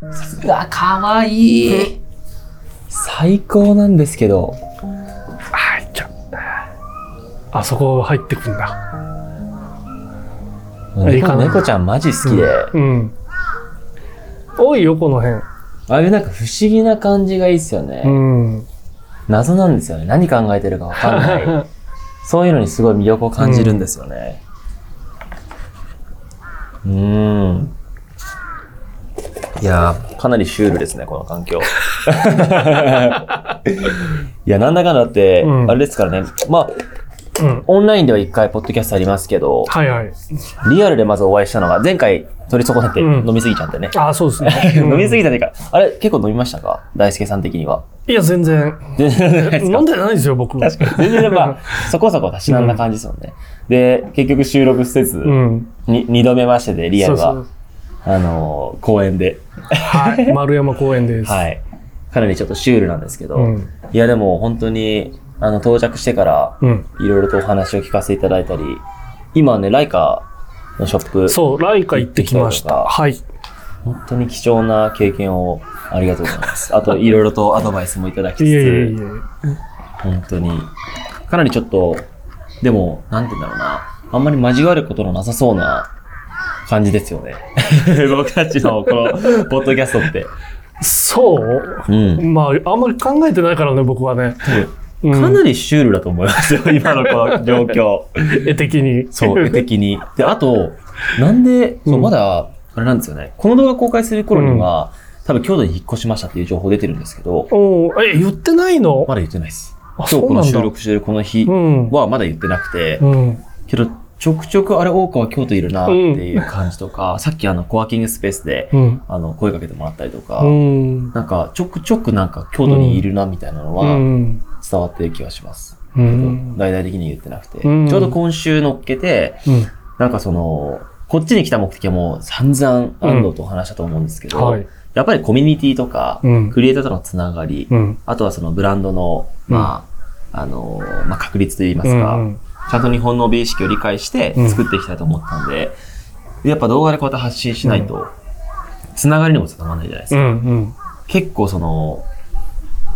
うわ、かわいい。最高なんですけど。あ、いっちゃう。あそこ入ってくんだ。いいかな猫ちゃんマジ好きで。うん。多いよ、この辺。ああいうなんか不思議な感じがいいっすよね。うん。謎なんですよね。何考えてるかわかんない。そういうのにすごい魅力を感じるんですよね。うーん。いやー、かなりシュールですね、この環境。いや、なんだかんだって、うんあれですからね。まあ、うん。オンラインでは一回ポッドキャストありますけど、はいはい。リアルでまずお会いしたのが、前回取り損ねてうん飲みすぎちゃってね。あ、そうですね。飲みすぎぎたっていうか、あれ結構飲みましたか？大輔さん的には。いや、全然。全然 飲んでないですよ、僕。確かに。全然まあ、そこそこたしなんだ感じですもんね。で、結局収録せず、うん。に二度目ましてで、リアルは、そうそうあのー公園で、はい。丸山公園です。はい。かなりちょっとシュールなんですけど、うんいやでも本当に、あの、到着してから、うん。いろいろとお話を聞かせていただいたり、今はね、ライカのショップ、そう、ライカ行ってきました。はい。本当に貴重な経験をありがとうございます。あと、いろいろとアドバイスもいただきついえいえいつ、え。本当に、かなりちょっと、でも、なんて言うんだろうな、あんまり交わることのなさそうな感じですよね。僕たちのこの、ポッドキャストって。そう？うん。まあ、あんまり考えてないからね、僕はね。うんかなりシュールだと思いますよ、今のこの状況。絵的に。そう、絵的に。で、あと、なんで、そうう、んまだ、あれなんですよね。この動画公開する頃には、多分京都に引っ越しましたっていう情報出てるんですけど、おーえ、言ってないの？まだ言ってないです。あ今日この収録してるこの日うん。はまだ言ってなくて、うん。けど、ちょくちょくあれ、大川京都いるなっていう感じとか、さっきあの、コワーキングスペースで、うん。あの、声かけてもらったりとか、うん。なんか、ちょくちょくなんか京都にいるなみたいなのうはん。伝わってる気がします。うん。大々的に言ってなくて、うんちょうど今週乗っけて、うん。なんかその、こっちに来た目的はもう散々安藤と話したと思うんですけど、はい。やっぱりコミュニティとか、うんクリエイターとのつながり、うん。あとはそのブランドの、まあ、あの、まあ、確率といいますか、うんちゃんと日本の美意識を理解してうん作っていきたいと思ったんで、やっぱ動画でこうやって発信しないと、つながりにもつながらないじゃないですか。うん。うん。結構その、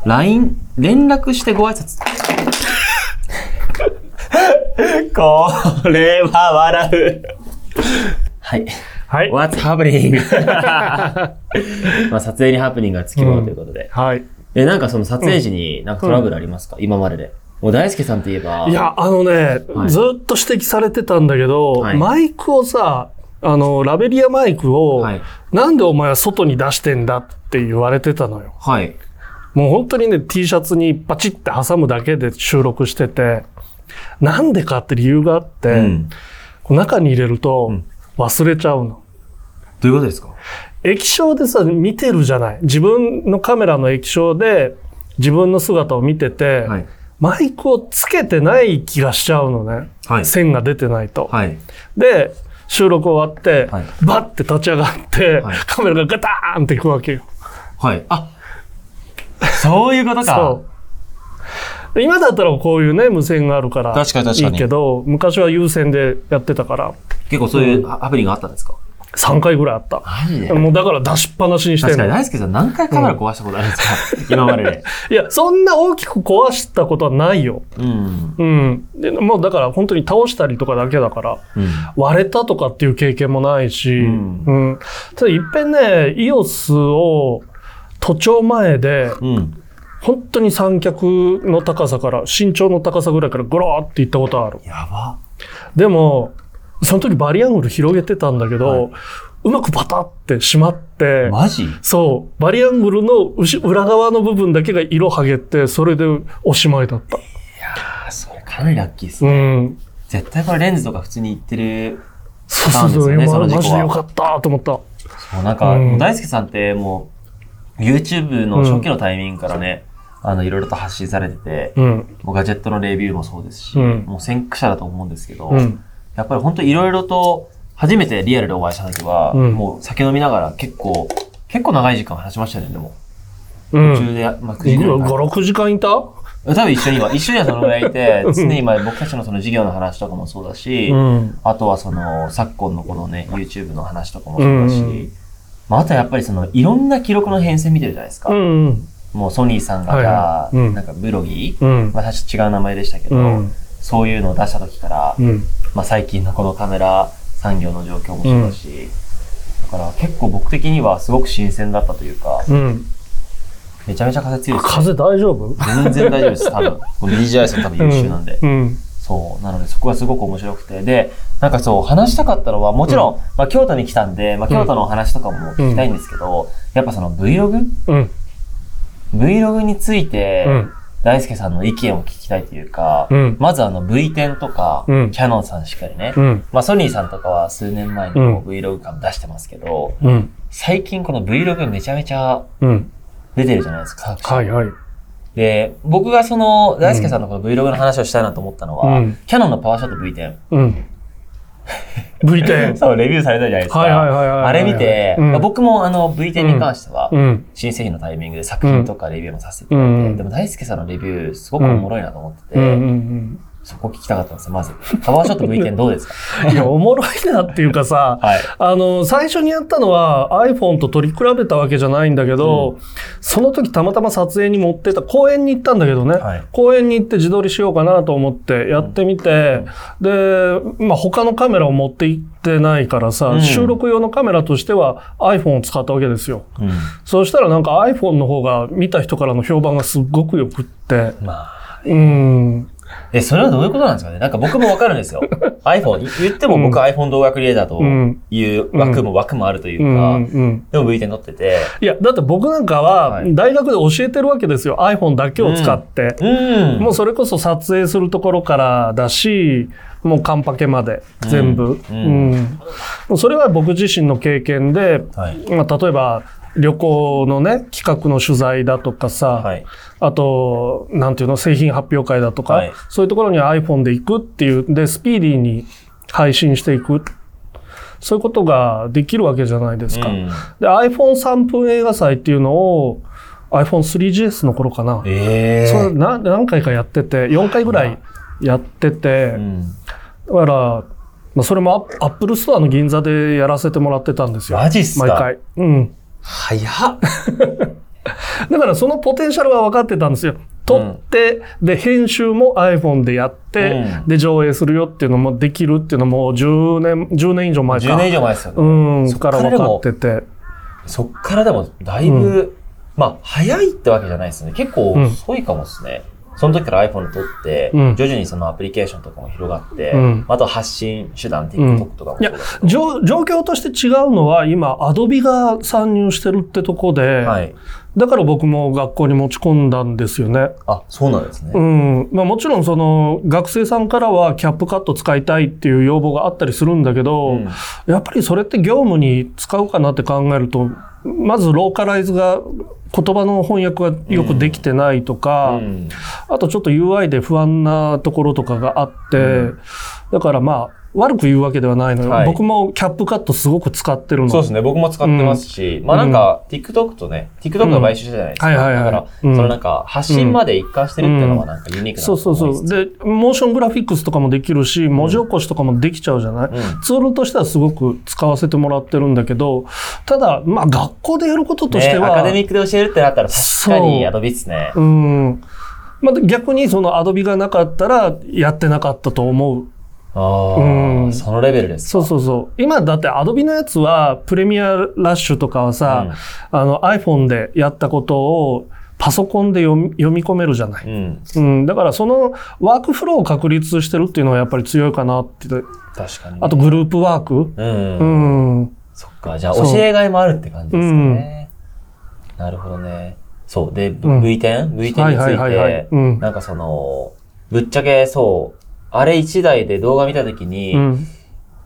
LINE、連絡してご挨拶。これは笑う。はい。はい。What's happening? まあ撮影にハプニングがつきものということで。はい。え、なんかその撮影時になんかトラブルありますか、今までで。もう大輔さんといえば。い、や、あのね、はいずっと指摘されてたんだけど、はいマイクをさ、あの、ラベリアマイクを、はい。なんでお前は外に出してんだって言われてたのよ。はい。もう本当にね、T シャツにパチって挟むだけで収録してて、なんでかって理由があって、うん。中に入れるとうん忘れちゃうの。どういうことですか？液晶でさ、見てるじゃない。自分のカメラの液晶で自分の姿を見てて、はい。マイクをつけてない気がしちゃうのね。はい。線が出てないと。はい。で、収録終わって、はいバッて立ち上がって、はいカメラがガターンっていくわけよ。はい。あ、そういうことか。そう。で今だったらこういうね、無線があるから確かに確かにいいけど、昔は有線でやってたから、結構そういうアプリがあったんですか、3回ぐらいあった。もうだから出しっぱなしにして確かに。大輔さん何回カメラ壊したことあるんですか、今までで。いや、そんな大きく壊したことはないよ。うん。うん。で、もうだから本当に倒したりとかだけだから、うん。割れたとかっていう経験もないし、ううんん。ただいっぺんね、EOS を都庁前で、うん。本当に三脚の高さから、身長の高さぐらいからゴローっていったことある。やば。でも、その時バリアングル広げてたんだけど、はいうまくパタってしまって、マジ？そう、バリアングルの後裏側の部分だけが色剥げて、それでおしまいだった。あ、それかなりラッキーっすうね。ん。絶対これレンズとか普通にいってる。そうそうそう、なんです今よねそのマジでよかったと思った。そう、なんか、うん大輔さんってもう、YouTube の初期のタイミングからね、あの、いろいろと発信されてて、うん。もうガジェットのレビューもそうですし、うんもう先駆者だと思うんですけど、うん。やっぱり本当いろいろと、初めてリアルでお会いした時は、うんもう酒飲みながら結構、結構長い時間話しましたよね、でも。うん。途中で、まあ、9時ぐらい5、から6時間いた？多分一緒には、一緒にはそのぐらいいて、常に今僕たちのその授業の話とかもそうだし、うん。あとはその、昨今のこのね、YouTube の話とかもそうだし、うんまあ、あとやっぱりその、いろんな記録の変遷見てるじゃないですか。うんうん。もうソニーさんが、はいなんかブロギー、うん。まあ、確か違う名前でしたけど、うんそういうのを出した時から、うん。まあ、最近のこのカメラ産業の状況もそうだし、だから結構僕的にはすごく新鮮だったというか、うん。めちゃめちゃ風強いです、ね。風大丈夫？全然大丈夫です、多分。この DJI さん多分優秀なんで。うん。そう。なので、そこがすごく面白くて。で、なんかそう、話したかったのは、もちろん、まあ、京都に来たんで、まあ、京都のお話とかも聞きたいんですけど、やっぱその Vlog?Vlog うん。Vlog について、うん。大輔さんの意見を聞きたいというか、うんまずあの V10 とか、うんキャノンさんしっかりね、うん。まあソニーさんとかは数年前にうんこう Vlog 感出してますけど、うん。最近この Vlog めちゃめちゃうん。出てるじゃないですか。はいはい。で、僕がその、大輔さんのこの Vlog の話をしたいなと思ったのは、うんキャノンのパワーショット V10。うん。V10。そう、レビューされたじゃないですか。はいはいはいはいはいあれ見て、うんまあ僕もあの V10 に関しては、うん。新製品のタイミングで作品とかレビューもさせていただいて、うんでも大輔さんのレビューすごくおもろいなと思ってて、うんうんそこ聞きたかったんですよ、まず。パワーショット V10 どうですか？うん。いや、おもろいなっていうかさ、はい。あの、最初にやったのは iPhone と取り比べたわけじゃないんだけど、その時たまたま撮影に持ってた、公園に行ったんだけどね、はい公園に行って自撮りしようかなと思ってやってみて、で、まあ他のカメラを持って行ってないからさ、うん収録用のカメラとしては iPhone を使ったわけですよ。うん。そうしたらなんか iPhone の方が見た人からの評判がすっごく良くって、まあ。うん、え、それはどういうことなんですかね？なんか僕もわかるんですよ。iPhone、言っても僕うん iPhone 動画クリエイターという枠も枠もあるといううん、か、うん。でも V10 撮ってて、いや、だって僕なんかははい大学で教えてるわけですよ。iPhone だけを使って。うん。もうそれこそ撮影するところからだし、もうカンパケまで全部。ううんそれは僕自身の経験で、はい。まあ、例えば旅行のね、企画の取材だとかさ、はい。あと、なんていうの、製品発表会だとか、はいそういうところに iPhone で行くっていう、で、スピーディーに配信していく。そういうことができるわけじゃないですか。うんで、iPhone3 分映画祭っていうのを iPhone3GS の頃かな。ええそれな何回かやってて、4回ぐらいやってて、うん。だから、まあ、それもアップルストアの銀座でやらせてもらってたんですよ。マジっすか？毎回。うん。早っ。だからそのポテンシャルは分かってたんですよ。撮って、で、編集も iPhone でやって、うんで、上映するよっていうのもできるっていうのも10年、10年以上前か。10年以上前ですよね。うん、そっかから分かってて。そっからでも、だいぶ、まあ、早いってわけじゃないですね。結構遅いかもですね。その時から iPhone 撮って、うん徐々にそのアプリケーションとかも広がって、うんあと発信手段、TikTok とかもいやそうだけど。状状況として違うのは今、アドビが参入してるってとこで、はい。だから僕も学校に持ち込んだんですよね。あ、そうなんですね。うん。まあもちろんその学生さんからはキャップカット使いたいっていう要望があったりするんだけど、うんやっぱりそれって業務に使うかなって考えると、まずローカライズが言葉の翻訳がよくできてないとか、うんあとちょっと UI で不安なところとかがあって、だからまあ悪く言うわけではないのよ。はい僕もキャップカットすごく使ってるの。そうですね。僕も使ってますし、まあなんか、TikTok とね、TikTok が買収したじゃないですか。うんはいはいはいだから、うんそのなんか、発信まで一貫してるっていうのはなんかユニークなそうそうそう。う。で、モーショングラフィックスとかもできるし、文字起こしとかもできちゃうじゃない、うんツールとしてはすごく使わせてもらってるんだけど、ただ、まあ学校でやることとしてね、は、アカデミックで教えるってなったら確かにアドビっすね。うん。まあ、逆にそのアドビがなかったらやってなかったと思う。ああ、うんそのレベルですか？そうそうそう。今だってアドビのやつはプレミアラッシュとかはさ、あの iPhone でやったことをパソコンで読み読み込めるじゃない。うん。うん。だからそのワークフローを確立してるっていうのはやっぱり強いかなって。確かに、ね。あとグループワーク。うん。うん。そっか。じゃあ、教えがいもあるって感じですかね。なるほどね。そう。で、V- うん V10?V10 についはいはいはいはいてう、んなんかその、ぶっちゃけそう、あれ一台で動画見たときに、うん。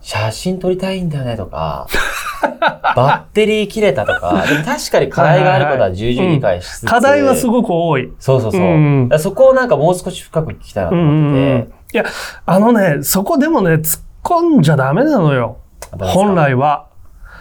写真撮りたいんだよねとか、バッテリー切れたとか、確かに課題があることは重々理解しつつ、課題はすごく多い。そうそうそう。うんそこをなんかもう少し深く聞きたいなとうんうん思ってうん。いや、あのね、そこでもね、突っ込んじゃダメなのよ。て。本来は。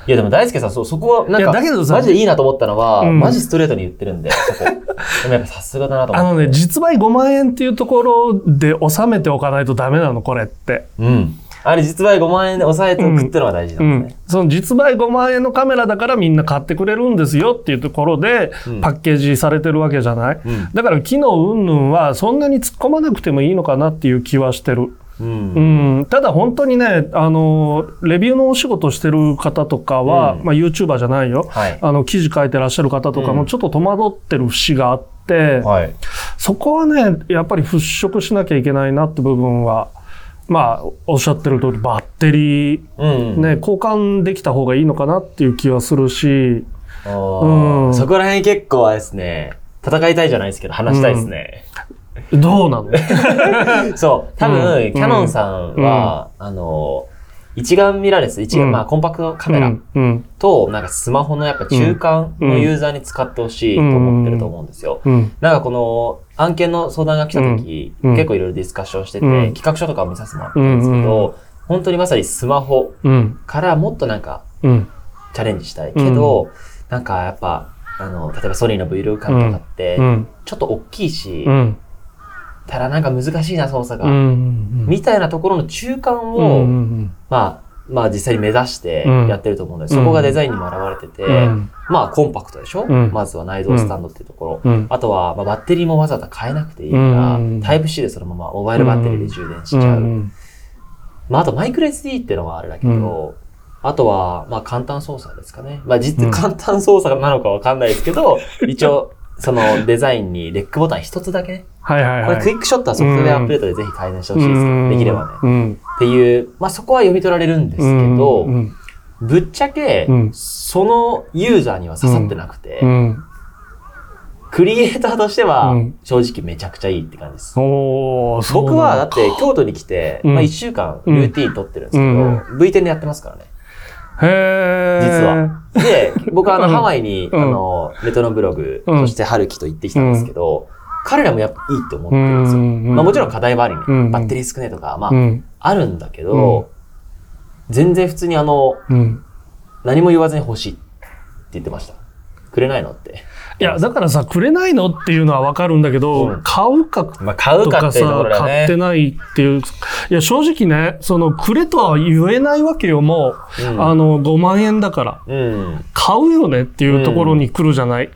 いやでも大輔さん、そう、そこはなんいか、やだけどさマジでいいなと思ったのは、うんマジストレートに言ってるんで、そこ。でもやっぱさすがだなと思って。あのね、実売5万円っていうところで収めておかないとダメなの、これって。うん。あれ実売5万円で抑えておくってのが大事なうんんですね。、その実売5万円のカメラだからみんな買ってくれるんですよっていうところでうんパッケージされてるわけじゃない、うんだから機能云々はそんなに突っ込まなくてもいいのかなっていう気はしてる。うんうん、ただ本当にね、あの、レビューのお仕事してる方とかは、うんまあ YouTuber じゃないよ。はい。あの、記事書いてらっしゃる方とかうんもちょっと戸惑ってる節があって、はい。そこはね、やっぱり払拭しなきゃいけないなって部分は、まあ、おっしゃってる通り、バッテリー、うん。ね、交換できた方がいいのかなっていう気はするし、うんそこら辺結構あれですね、戦いたいじゃないですけど、話したいですね。どうなの？そう、多分、うん。キャノンさんは、あの、一眼ミラーレス、一眼、うん。まあコンパクトカメラと、なんかスマホのやっぱ中間のユーザーに使ってほしいと思ってると思うんですよ。うん。なんかこの案件の相談が来た時、結構いろいろディスカッションしてて、うん。企画書とかを見させてもらったんですけど、うん。本当にまさにスマホうん。からもっとなんかうん。チャレンジしたいけど、なんかやっぱ、あの、例えばソニーの Vlog カメラとかってう、ん。ちょっと大きいし、うんただなんか難しいな操作が、うんみたいなところの中間うを、んまあ、まあ実際に目指してうん。やってると思うので、そこがデザインにも現れてて、うん。まあコンパクトでしょ、うん。まずは内蔵スタンドっていうところ。うん。あとは、まあ、バッテリーもわざわざ変えなくていいから、うんタイプ C でそのままモバイルバッテリーで充電しちゃう。うんまあ、あとマイクロ SD っていうのはあれだけど、あとは、まあ、簡単操作ですかね。まあ、実、うん。簡単操作なのかわかんないですけど、一応、そのデザインにレックボタン一つだけね。はいはいはい。これクイックショットはソフトウェアアップデートでぜひ改善してほしいですうん。できればね。うん。っていう、まあ、そこは読み取られるんですけど、うん。ぶっちゃけ、うん。そのユーザーには刺さってなくて、うん。クリエイターとしてはうん、正直めちゃくちゃいいって感じです。僕は、だって、京都に来て、うん。まあ、1週間、ルーティーン取ってるんですけど、うん。V10 でやってますからね。へー。実は。で、僕はあの、うん。ハワイに、うん。あの、レトロブログ、うん。そして春樹と行ってきたんですけど、彼らもやっぱいいって思ってるんですよ。うんまあもちろん課題はあるね。うんバッテリー少ねえとか、まあ、うんあるんだけど、全然普通にあの、うん何も言わずに欲しいって言ってました。くれないのって。いや、だからさ、くれないのっていうのはわかるんだけど、うん買うかまあ、買うとかかっていうとこさろ、だ買ってね。ないっていう。いや、正直ね、その、くれとは言えないわけよ、もう。うんあの、5万円だから。うん。買うよねっていうところに来るじゃない。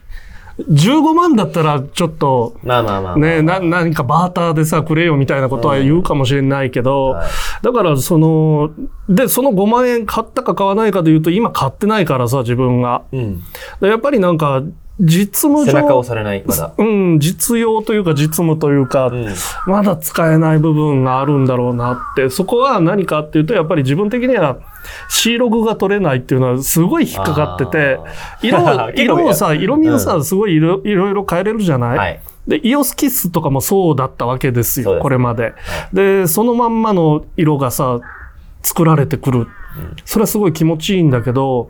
15万だったら、ちょっと、まあまあまあまあ。ね、な、何かバーターでさ、くれよみたいなことは言うかもしれないけど、はいだから、その、で、その5万円買ったか買わないかで言うと、今買ってないからさ、自分が。うん。でやっぱりなんか、実務背中上押、されない、まだ。うん、実用というか実務というか、うん。まだ使えない部分があるんだろうなって、そこは何かっていうと、やっぱり自分的には C ログが取れないっていうのはすごい引っかかってて、色色を さ、色味をさ、うすごいいろいろいろ変えれるじゃない、はい。で、イオスキッスとかもそうだったわけですよ、すこれまで。で、そのまんまの色がさ、作られてくる。それはすごい気持ちいいんだけど、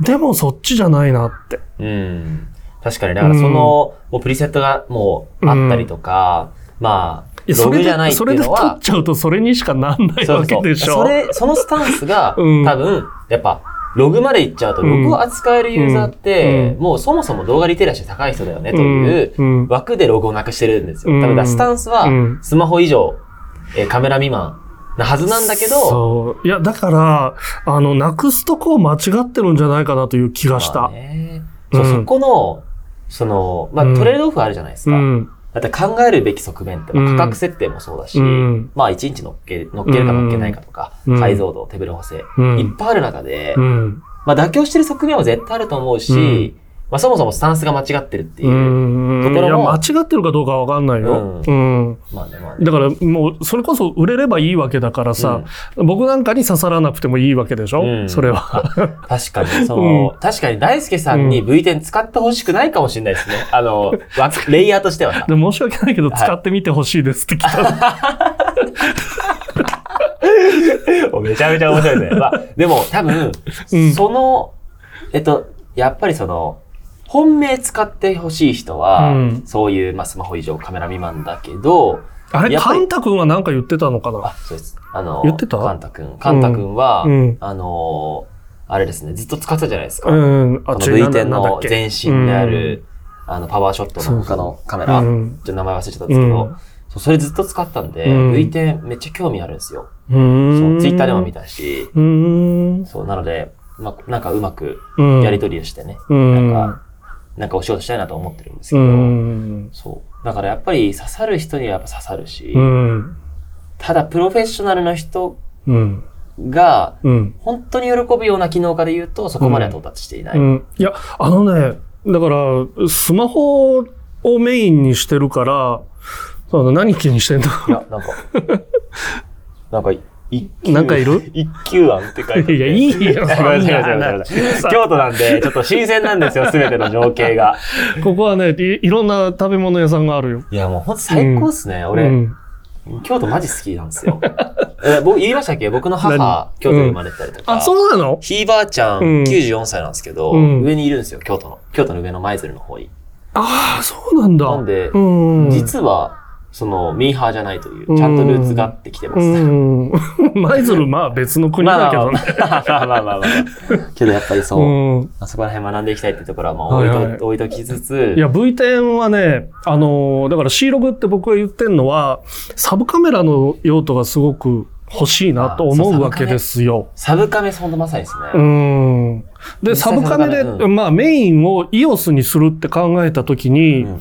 でもそっちじゃないなって。うん。確かに、だからその、もうプリセットがもうあったりとか、まあ、それじゃないってそれで取っいうのは、ちゃうとそれにしかなんないわけでしょ。それ、そのスタンスが、うん。多分、やっぱ、ログまで行っちゃうと、ログを扱えるユーザーって、うん。もうそもそも動画リテラシー高い人だよね、という枠でログをなくしてるんですよ。うん。多分、スタンスはうん、スマホ以上、えーカメラ未満なはずなんだけど、そう。いや、だから、あの、なくすとこを間違ってるんじゃないかなという気がした。そううん。そこの、その、まあ、うん。トレードオフあるじゃないですか。うん。だって考えるべき側面って、ま価格設定もそうだし、うん。まあ1日乗っけ、乗っけるか乗っけないかとか、うん。解像度、手ブレ補正、うん。いっぱいある中で、うん。まあ妥協してる側面は絶対あると思うし、うんまあそもそもスタンスが間違ってるっていうところも間違ってるかどうかわかんないよ。うん。まあね、まあね。だからもう、それこそ売れればいいわけだからさ、僕なんかに刺さらなくてもいいわけでしょ、うんそれは。確かに、その、う確かに大輔さんに V10 使ってほしくないかもしれないですね。あの、わレイヤーとしてはさ。で申し訳ないけど、はい使ってみてほしいですって来た。めちゃめちゃ面白いね。まあ、でも多分、うんその、えっと、やっぱりその、本命使ってほしい人は、うんそういう、まあ、スマホ以上カメラ未満だけど、あれ、カンタ君は何か言ってたのかな？あ、そうです。あの、言ってた？カンタ君。カンタ君は、うんあの、あれですね、ずっと使ってたじゃないですか。うん。あ、この違う V10 の前身である、あの、パワーショットの他のカメラ、うんちょっと名前忘れちゃったんですけど、うんそうそれずっと使ってたんで、うん V10 めっちゃ興味あるんですよ。そうんツイッターでも見たし、うーん。そう、なので、まあ、なんかうまくうん。やり取りをしてね、うん。なんか、なんかお仕事したいなと思ってるんですけうど、ん。そう。だからやっぱり刺さる人にはやっぱ刺さるし、うん。ただプロフェッショナルの人うん。が、うん。本当に喜ぶような機能化で言うと、そこまでは到達していない。うん。いや、あのね、だから、スマホをメインにしてるから、何気にしてんの？いや、なんか、なんか、なんかいる？一級案って書いて。いや、いいよ、京都なんで、ちょっと新鮮なんですよ、すべての情景が。ここはねい、いろんな食べ物屋さんがあるよ。いや、もうほんと最高っすね。俺、うん京都マジ好きなんですよ。え僕言いましたっけ？僕の母何、京都に生まれてたりとか。あ、そうなの？ひいばあちゃん、うん94歳なんですけど、うん上にいるんですよ、京都の。京都の上の舞鶴の方に。ああ、そうなんだ。なんでうん。実は、その、ミーハーじゃないという、ちゃんとルーツがあってきてます。うん。舞鶴、まあ別の国だけどね。あまあまあまあまあ。けどやっぱりそう、うん。あそこら辺学んでいきたいってところは、まあ置いと,、はいはい置いときつつ、いや、V10 はね、あのーだから C ログって僕が言ってんのは、サブカメラの用途がすごく欲しいなと思うわけですよ。サブカメそんなまさにですうね。ん。で、サブカメで、うまあメインを EOS にするって考えたときに、うんうん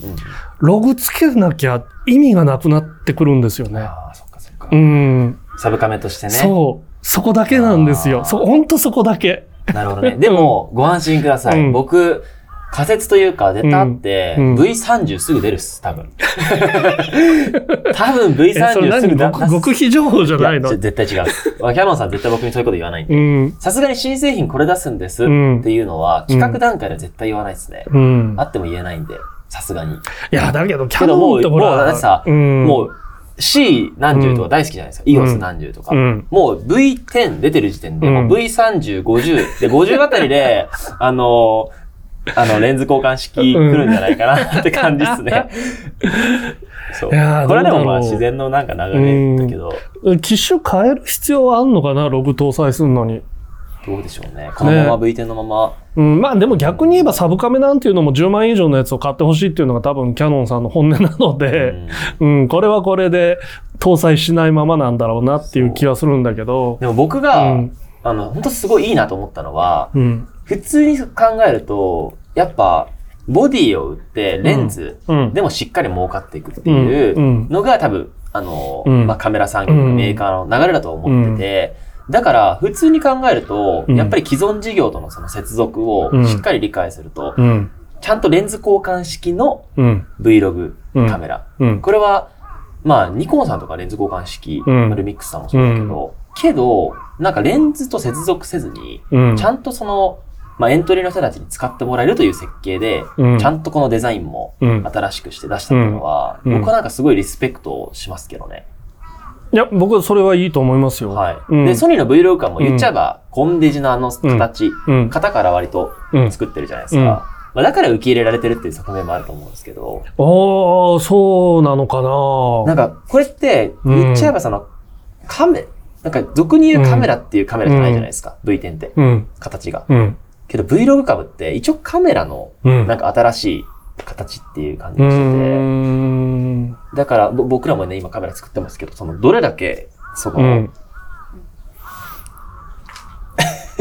ログつけなきゃ意味がなくなってくるんですよね。ああ、そっかそっか。うん。サブカメとしてね。そう。そこだけなんですよ。そう、ほんとそこだけ。なるほどね。でも、ご安心ください。うん僕、仮説というか、データって、うんうん V30 すぐ出るっす、多分。多分え、それ V30 すぐ何？出極極秘情報じゃないの？絶対違う。キャノンさん絶対僕にそういうこと言わないんで。うん。さすがに新製品これ出すんですっうんていうのは、企画段階では絶対言わないですね。うん。あっても言えないんで、さすがに。いや、だけど、キャノンってほら、もうだってさ、うん、もう C 何十とか大好きじゃないですか。ん EOS 何十とか。うんもう V10 出てる時点で、うんもう V30、50。で、50あたりで、あのあの、レンズ交換式来るんじゃないかなって感じっすね。そう。いやーこれはでもまあ自然のなんか流れだけど、機種変える必要はあんのかな、ログ搭載するのに。どうでしょうね。このまま V10 のまま。うん、まあでも逆に言えばサブカメなんていうのも10万円以上のやつを買ってほしいっていうのが多分キャノンさんの本音なので、うん、これはこれで搭載しないままなんだろうなっていう気はするんだけど、でも僕うが、ん、あの、本当すごいいいなと思ったのは、うん、普通に考えると、やっぱ、ボディを売って、レンズうん、でもしっかり儲かっていくっていううん。のが多分、あの、うん。まあ、カメラ産業のメーカーの流れだと思ってて、だから、普通に考えると、うん。やっぱり既存事業とのその接続をうん。しっかり理解すると、うん、ちゃんとレンズ交換式のうん、Vlog うん。カメラ。うん、これは、まあ、ニコンさんとかレンズ交換式、うん。ルミックスさんもそうだけど、けど、なんかレンズと接続せずに、うん、ちゃんとその、まあ、エントリーの人たちに使ってもらえるという設計で、うん。ちゃんとこのデザインもうん。新しくして出したっていうのは、うん。僕はなんかすごいリスペクトをしますけどね。いや、僕はそれはいいと思いますよ。はい。うんで、ソニーの Vlog 感も言っちゃえば、コンデジのあの形、うん、型から割とうん。作ってるじゃないですか。うんまあ、だから受け入れられてるっていう側面もあると思うんですけど、ああ、そうなのかななんか、これって、言っちゃえばその、カメ、なんか、俗に言うカメラっていうカメラじゃないじゃないですか、V10 って、うん、形が。うん、けど Vlog 株って、一応カメラの、うん。なんか新しい形っていう感じうがしてて。だから、ぼ僕らもね、今カメラ作ってますけど、その、どれだけ、その、うん。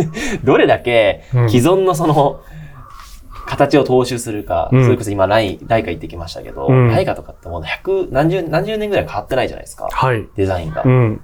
どれだけうん既存のその、形を踏襲するか、うんそれこそ今ライン、ライカ行ってきましたけど、うんライカとかってもう百、何十、何十年ぐらい変わってないじゃないですか。はい。デザインが。うん。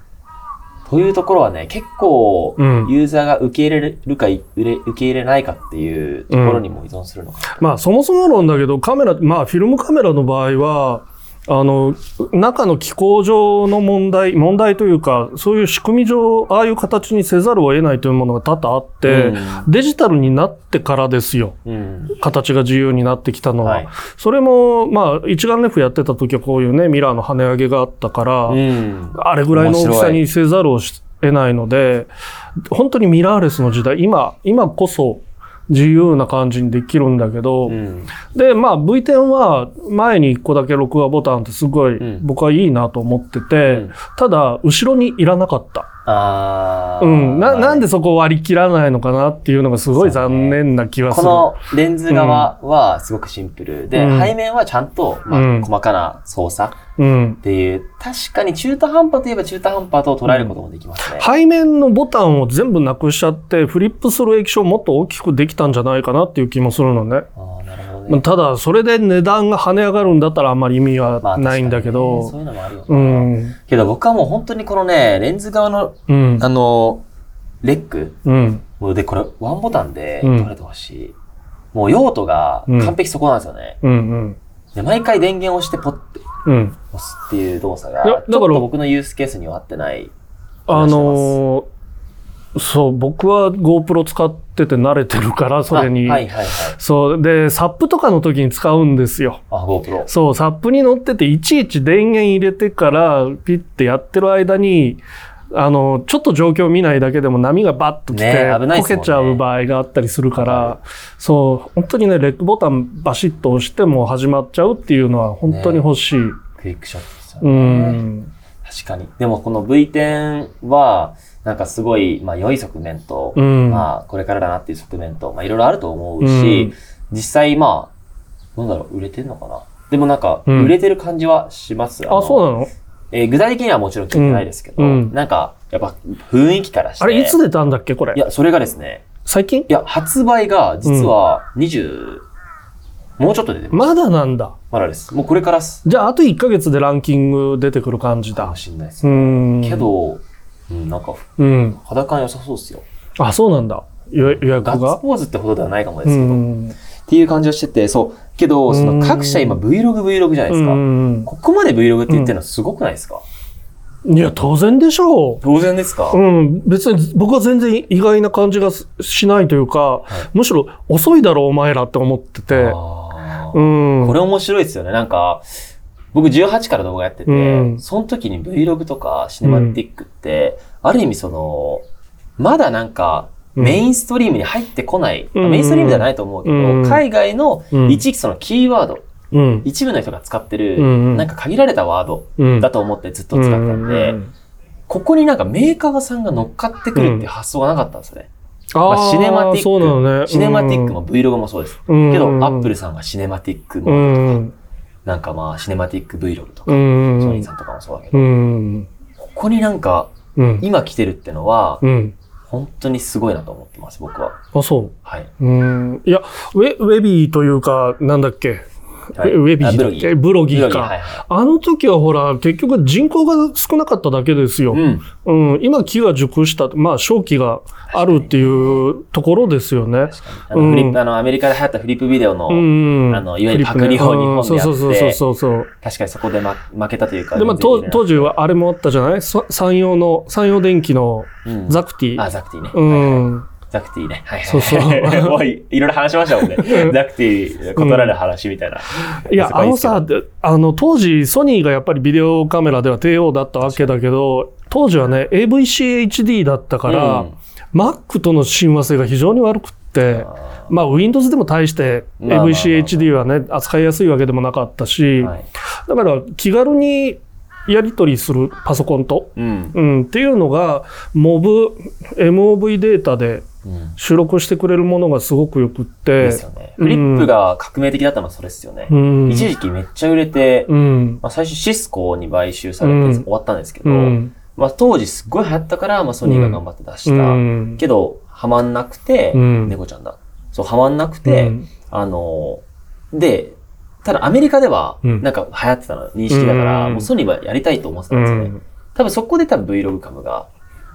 というところはね、結構、うん。ユーザーが受け入れるか、受れ受け入れないかっていうところにも依存するのかまあそもそも論だけど、カメラ、まあフィルムカメラの場合は、あの、中の機構上の問題、問題というか、そういう仕組み上、ああいう形にせざるを得ないというものが多々あって、デジタルになってからですよ。な。うん。形が自由になってきたのは。はい。それも、まあ、一眼レフやってた時はこういうね、ミラーの跳ね上げがあったから、うん。あれぐらいの大きさにせざるを得ないので、本当にミラーレスの時代、今、今こそ自由な感じにできるんだけど、うん。で、まあ V10 は前に1個だけ録画ボタンってすごいうん僕はいいなと思ってて、うんただ後ろにいらなかった。うん。な、なんでそこを割り切らないのかなっていうのがすごい残念な気はする。このレンズ側はすごくシンプルで、うん背面はちゃんと、まあうん細かな操作うんっ。ていう、確かに中途半端といえば中途半端と捉えることもできますね。背面のボタンを全部なくしちゃって、フリップする液晶をもっと大きくできたんじゃないかなっていう気もするのね。あね。まあただ、それで値段が跳ね上がるんだったらあんまり意味まあはないんだけど。確かにねそういうのもあるような。ん。けど僕はもう本当にこのね、レンズ側の、うん。あの、レックうん。で、これワンボタンでうん撮れてほしい。もう用途が完璧そこなんですよね。うん。うん。で、毎回電源を押してポッてうん。押すっていう動作が、だからちょっと僕のユースケースには合ってない。あのーそう、僕は GoPro 使ってて慣れてるから、それに。あはいはいはい。そう。で、サップとかの時に使うんですよ。あ、GoPro。そう、サップに乗ってて、いちいち電源入れてから、ピッてやってる間に、あの、ちょっと状況を見ないだけでも波がバッと来て、ねこけちゃう場合があったりするから、そう、本当にね、レックボタンバシッと押しても始まっちゃうっていうのは本当に欲しい。クイックショットですようね。ん。確かに。でもこの V10 は、なんかすごい、まあ良い側面と、うん。まあこれからだなっていう側面と、まあいろいろあると思ううしん、実際まあ、なんだろう、売れてんのかな？でもなんか、うん売れてる感じはします。あ、そうななのえー具体的にはもちろん聞いてないですけど、うんうんなんか、やっぱ雰囲気からして。あれ、いつ出たんだっけこれ？い。や、それがですね、最近？いや、発売が実は20、もうちょっとで出てます。まだなんだ。まだです。もうこれからすじゃあ、あと1ヶ月でランキング出てくる感じだかも。しれないですうね。ん。け、ど、うん、なんか、うん。肌感良さそうですよ。あ、そうなんだ。予予約ガッツがポーズってほどではないかもでうすけど。っん。ていう感じをしてて、そう。けど、その各社今 Vlog、Vlog じゃないですか。うん。ここまで Vlog って言ってるのすごくないですか、いや、当然でしょう。当然ですか、うん、別に僕は全然意外な感じがししないというか、いむしろ遅いだろうお前らって思ってて。あうーん。これ面白いですよね。なんか、僕18から動画やってて、うんその時に Vlog とかシネマティックって、ある意味その、まだなんか、うんメインストリームに入ってこない、うんメインストリームじゃないと思うけど、うん海外のうん一そのキーワード、うん。一部の人が使ってる、うんうんなんか限られたワードうん。だと思ってずっと使ってたんで、うんここになんかメーカーさんが乗っかってくるっていう発想がなかったんですよね。あまあ、シネマティック、のね。シネマティックも Vlog もそうです。うん、けど、アップルルさんがシネマティックうも、ん。なんかまあ、シネマティック Vlog とか、うん。ソニーさんとかもそうだけど、うん。ここになんか、うん。今来てるってのは、うん。本当にすごいなと思ってます、僕は。あ、そう。はい。うん。いや、ウェ、ウェビーというか、なんだっけ？はいウェビーだっけブロギーか。はいはあの時はほら、結局人口が少なかっただけですよ。い。うん。うん、今木が熟した、まあ正気があるっていうところですよね。あの、フリップ、あの、アメリカで流行ったフリップビデオの、うん。あのいわゆるパクリを日本でやってうんそうそうそうそうそう。確かにそこで、ま、負けたというか。で、まあ、当当時はあれもあったじゃない？そ山陽の、山陽電機のうんザクティ。あ、ザクティね。うん。ザクティね。はいはい。そうそう もういいろいろ話しましたもんね。ザクティ、異なる話みたいな。いや、あのさ、であの、当時、ソニーがやっぱりビデオカメラでは帝王だったわけだけど、当時はね、AVCHD だったかですけどら、Mac との親和性が非常に悪くって、まあ、Windows でも対して AVCHD はね、扱いやすいわけでもなかったし、うんはいだから気軽にやり取りするパソコンと、うん。うん、っていうのが、MOV、MOV データでうん。収録してくれるものがすごくよくって。です、よね。フリップが革命的だったのはそれですよね。うん、一時期めっちゃ売れて、うん、まあ、最初シスコに買収されてうん。終わったんですけど、うん、まあ、当時すっごい流行ったから、まあ、ソニーが頑張って出した。うん。けど、ハマんなくて、うん。猫ちゃんだ。そう、ハマんなくて、うん。あの、で、ただアメリカでは、うん。なんか流行ってたの認識だから、うん。もうソニーはやりたいと思ってたうんですよね。ん。多分そこで多分 Vlog カムが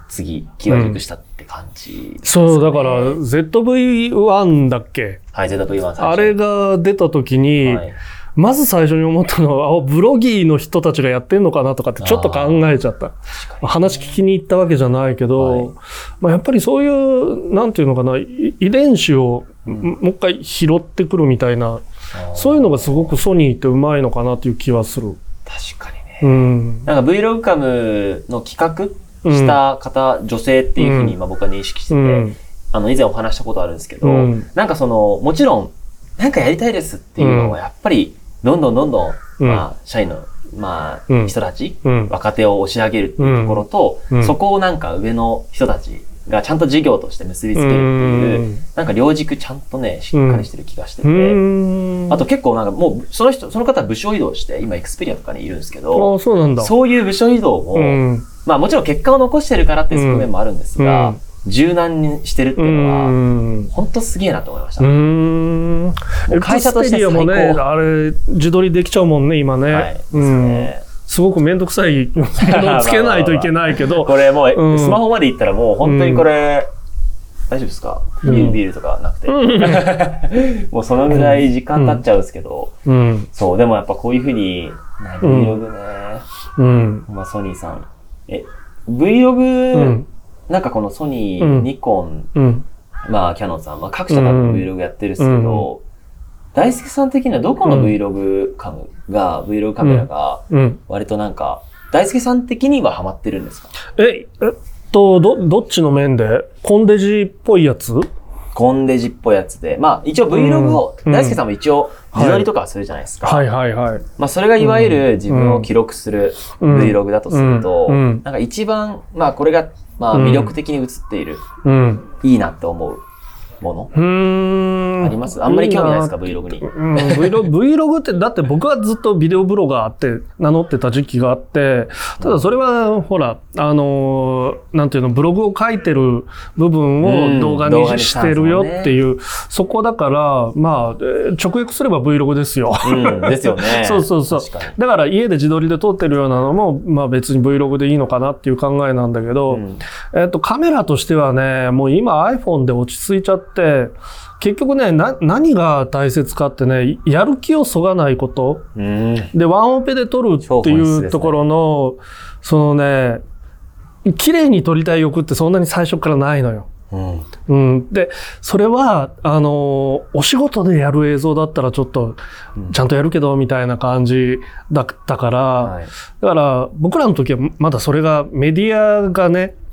次、気が熟したって感じです、そう、だから、ZV-1 だっけ？はい、ZV-1 最初あれが出た時に、はい、まず最初に思ったのは、あ、ブロギーの人たちがやってんのかなとかってちょっと考えちゃった。話聞きに行ったわけじゃないけど、はい。まあ、やっぱりそういう、なんていうのかな、い遺伝子をうん。もう一回拾ってくるみたいな、あー。そういうのがすごくソニーってうまいのかなっていう気はする。確かにね。うん。なんか Vlog カムの企画した方、女性っていうふうにうんまあ僕は認識してて、うん。あの、以前お話したことあるんですけど、うんなんかその、もちろん、なんかやりたいですっていうのは、やっぱり、どんどんどんどん、うんまあ、社員のまあ、うん人たち、うん。若手を押し上げるっていうところと、うんそこをなんか上の人たちがちゃんと事業として結びつけるっていう、うんなんか両軸ちゃんとね、しっかりしてる気がしてて、うん。あと結構なんかもう、その人、その方は部署移動して、今エクスペリアとかにいるんですけど、あそうなんだ。そういう部署移動も、うん。まあもちろん結果を残してるからっていう側面もあるんですが、うん柔軟にしてるってういうのは、ん。本当すげえなと思いました。会社として最高あれ、自撮りできちゃうもんね、今ね。はい。ね。すごくめんどくさいものをつけないといけないけど、これもう、うんスマホまで行ったらもう本当にこれ、大丈夫ですか？ビール、ビールとかなくて。もうそのぐらい時間経っちゃうんですけど、うん。そう、でもやっぱこういうふうに、ね、うん Vlog ね、うん。まあソニーさん。え、Vlog、うん。なんかこのソニー、うん。ニコン、うん。まあキャノンさん、まあ各社多分 Vlog やってるんですけど、大輔さん的にはどこの Vlog カムが、Vlog カメラが、うん。割となんか、大輔さん的にはハマってるんですか？え、えっと、ど、どっちの面で？コンデジっぽいやつ？コンデジっぽいやつで。まあ一応 Vlog を、うん。大輔さんも一応自撮りとかはするじゃないですか。はいはいはい。まあそれがいわゆる自分を記録するうん。Vlog だとすると、なんか一番、まあこれが、まあうん。魅力的に映っている、うん。いいなって思うもの、うーん。あります？あんまり興味ないですか？い ?Vlog に。うん、Vlog, Vlog って、だって僕はずっとビデオブロガーって名乗ってた時期があって、ただそれは、ほら、あのーなんていうの、ブログを書いてる部分うんを動画ににしてるよっていう、そこだから、まあ、えー直訳すれば Vlog ですよ。うん、ですよね。そうそうそう。だから家で自撮りで撮ってるようなのも、まあ別に Vlog でいいのかなっていう考えなんだけど、うんえっと、カメラとしてはね、もう今 iPhone で落ち着いちゃって、結局ね、な、何が大切かってね、やる気をそがないこと。うん。で、ワンオペで撮るっていうところの、そのね、綺麗に撮りたい欲ってそんなに最初からないのよ。うん。うん。で、それは、あの、お仕事でやる映像だったらちょっと、ちゃんとやるけど、みたいな感じだったから、はい。だから僕らの時はまだそれがメディアがねみ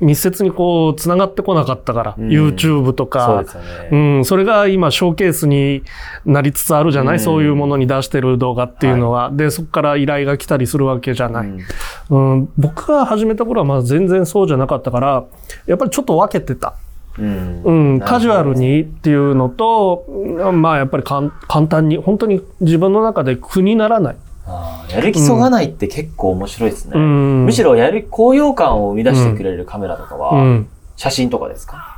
密接にこう繋がってこなかったから、うん。YouTube とそうかですようね。ん、それが今ショーケースになりつつあるじゃない、うん。そういうものに出してる動画っていうのは、でそこから依頼が来たりするわけじゃない、うん。僕が始めた頃はまあ全然そうじゃなかったからやっぱりちょっと分けてた、うん。うん、カジュアルにっていうのとうんまあやっぱりかん簡単に本当に自分の中で苦にならない、やる気そがないって結構面白いですね。うん、むしろやる、高揚感を生み出してくれるカメラとかは、うん、写真とかですか？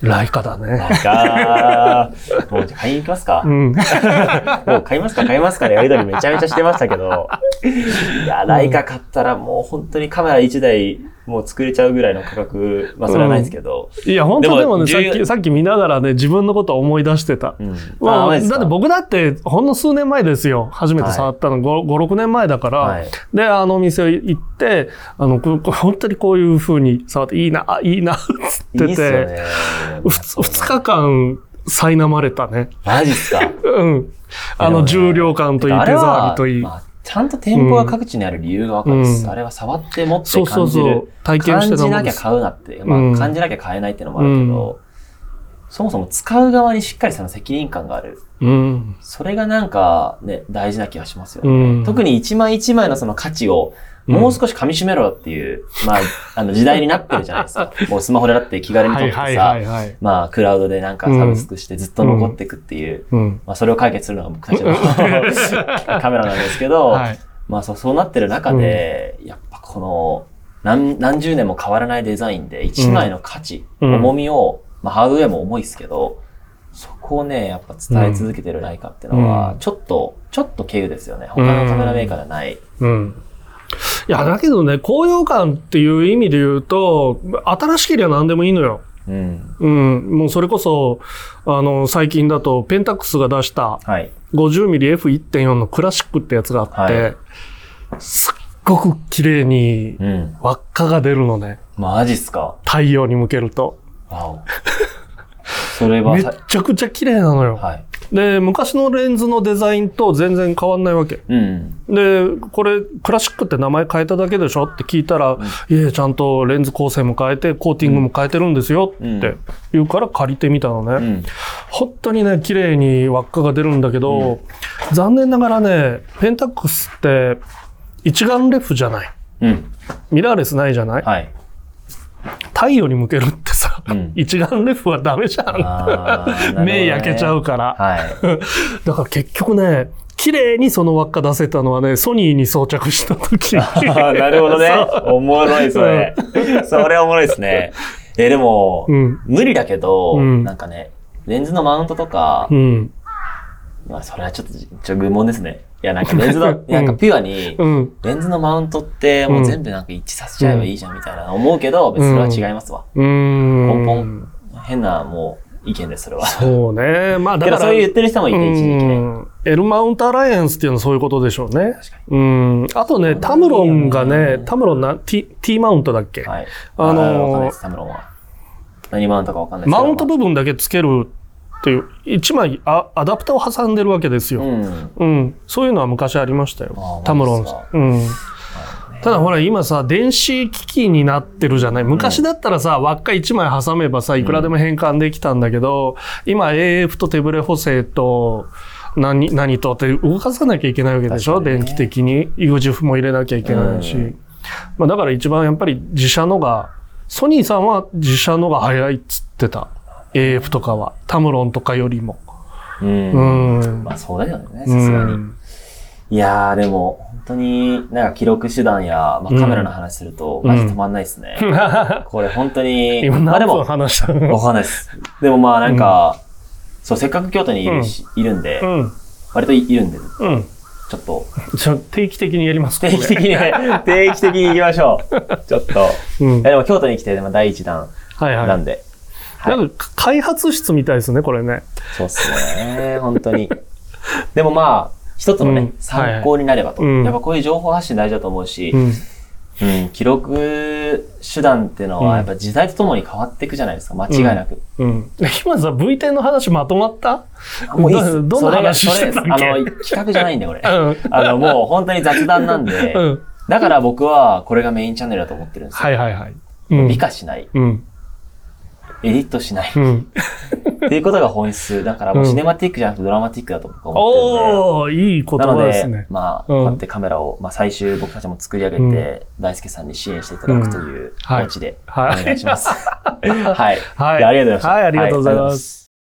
ライカだね。なんか、もうじゃあ買いに行きますか、うん。もう買いますか買いますかでやりとりめちゃめちゃしてましたけど、いや、ライカ買ったらもう本当にカメラ1台もう作れちゃうぐらいの価格、まあそれはないですけど、いや、本当ででももね、さっき、さっき見ながらね、自分のことを思い出してた。うん。まあ、だって僕だって、ほんの数年前ですよ。初めて触ったの、5、5 6年前だから。はいで、あのお店行って、あの、本当にこういう風に触って、いいな、あいいな、つっていいっすよて、ね。ふつ2日間、苛まれたね。マジっすか？うん。あの、重量感といい、手触りといい。まあちゃんと店舗が各地にある理由がわかるす。うんあれは触って持ってそうそう感じる。そう。体験して感じ。なんきゃ買うなって。まあ、うん感じなきゃ買えないっていうのもあるけど、そもそも使う側にしっかりその責任感がある。うん。それがなんかね、大事な気がしますよね。うん。特に一枚一枚のその価値を、うんもう少し噛み締めろっていう、まあ、あの時代になってるじゃないですか。もうスマホでだって気軽に撮ってはいさ。まあ、クラウドでなんかサブスクしてずっと残っていくっていう、うん。まあ、それを解決するのが僕たちの カメラなんですけど、はい。まあそうそうなってる中で、やっぱこの何何十年も変わらないデザインで一枚の価値、うん重みを、まあハードウェアも重いですけど、そこをね、やっぱ伝え続けてるライカっていうのはう、んちょっと、ちょっと経由ですよね。他のカメラメーカーではない。うん。いや、だけどね、高揚感っていう意味で言うと、新しければ何でもいいのよ。うん。うん。もうそれこそ、あの、最近だと、ペンタックスが出したはい。50mmF1.4 のクラシックってやつがあって、はいすっごく綺麗にうん。輪っかが出るのね。マジっすか？太陽に向けると。それはめちゃくちゃ綺麗なのよ。はい。で、昔のレンズのデザインと全然変わんないわけ。うん。で、これ、クラシックって名前変えただけでしょって聞いたら、いえ、ちゃんとレンズ構成も変えて、コーティングも変えてるんですよって言うから借りてみたのね。うん。本当にね、綺麗に輪っかが出るんだけど、残念ながらね、ペンタックスって一眼レフじゃない。うん。ミラーレスないじゃない、はい。太陽に向けるってさ、うん一眼レフはダメじゃん。ね目焼けちゃうから。はい。だから結局ね、綺麗にその輪っか出せたのはね、ソニーに装着した時。なるほどね。おもろい、それ。それおもろいですね。え、でも、うん。無理だけど、うんなんかね、レンズのマウントとかう、ん。まあ、それはちょっと、ちょ、愚問ですね。いや、なんかレンズの、うんなんかピュアに、うん。レンズのマウントってもう全部なんか一致させちゃえばいいじゃんみたいな思うけど、別にそれは違いますわ。うーん。変なもう意見です、それは。そうね。まあだから。そういう言ってる人もいて、一時期ね。うんエルマウントアライアンスっていうのはそういうことでしょうね。うん。あとね、タムロンがねね、タムロンな、T, T マウントだっけ、はい。あのタムロンは。何マウントかわかんない。マウント部分だけつけるっていう、一枚あアダプターを挟んでるわけですよ。うん。うん。そういうのは昔ありましたよあ。タムロンマジっすか。うん。ただほら今さ、電子機器になってるじゃない？昔だったらさ、輪っか1枚挟めばさ、いくらでも変換できたんだけど、今 AF と手ブレ補正と、何、何とって動かさなきゃいけないわけでしょ、電気的に。UGF も入れなきゃいけないし。うんまあだから一番やっぱり自社のが、ソニーさんは自社のが早いっつってた。AF とかは。タムロンとかよりも。う。うんん。まあそうだよね、うさすがに。ん。いやーでも、本当になんか記録手段や、まあ、カメラの話すると、うんマジ止まんないですね。これ本当に、今何分まあでも、話したわのかんないです。でもまあなんか、そう、せっかく京都にいるし、いるんでう、ん。割といいるんで、うん。ちょっと、じゃあ定期的にやりますか定期的にね、定期的に行きましょう。ちょっと。うんでも京都に来て、まあ第一弾はいはい。なんで。はい。なんか開発室みたいですね、これね。そうっすね。本当に。でもまあ、一つのね、うん参考になればと。はいはいうんやっぱこういう情報発信大事だと思うし、うん。うん、記録手段っていうのうんはやっぱ時代とともに変わっていくじゃないですか、間違いなく。うん。今さ、V10 の話まとまった？あもういいっす。どどんな話それがしてたっけ？あの、企画じゃないんで、これ。うん。あの、もう本当に雑談なんで、うん。だから僕はこれがメインチャンネルだと思ってるんですよ。はいはいはい。うん。美化しない、うん。エディットしない、うん。っていうことが本質。だからもうシネマティックじゃなくてドラマティックだと僕は思ってるんで。おー、いい言なので、葉ですね。まあ、うんこうやってカメラを、まあ、最終僕たちも作り上げて、うん大輔さんに支援していただくという気はい持ちでおはい願いします。はい。はい。ありがとうございましたはい、ありがとうございます。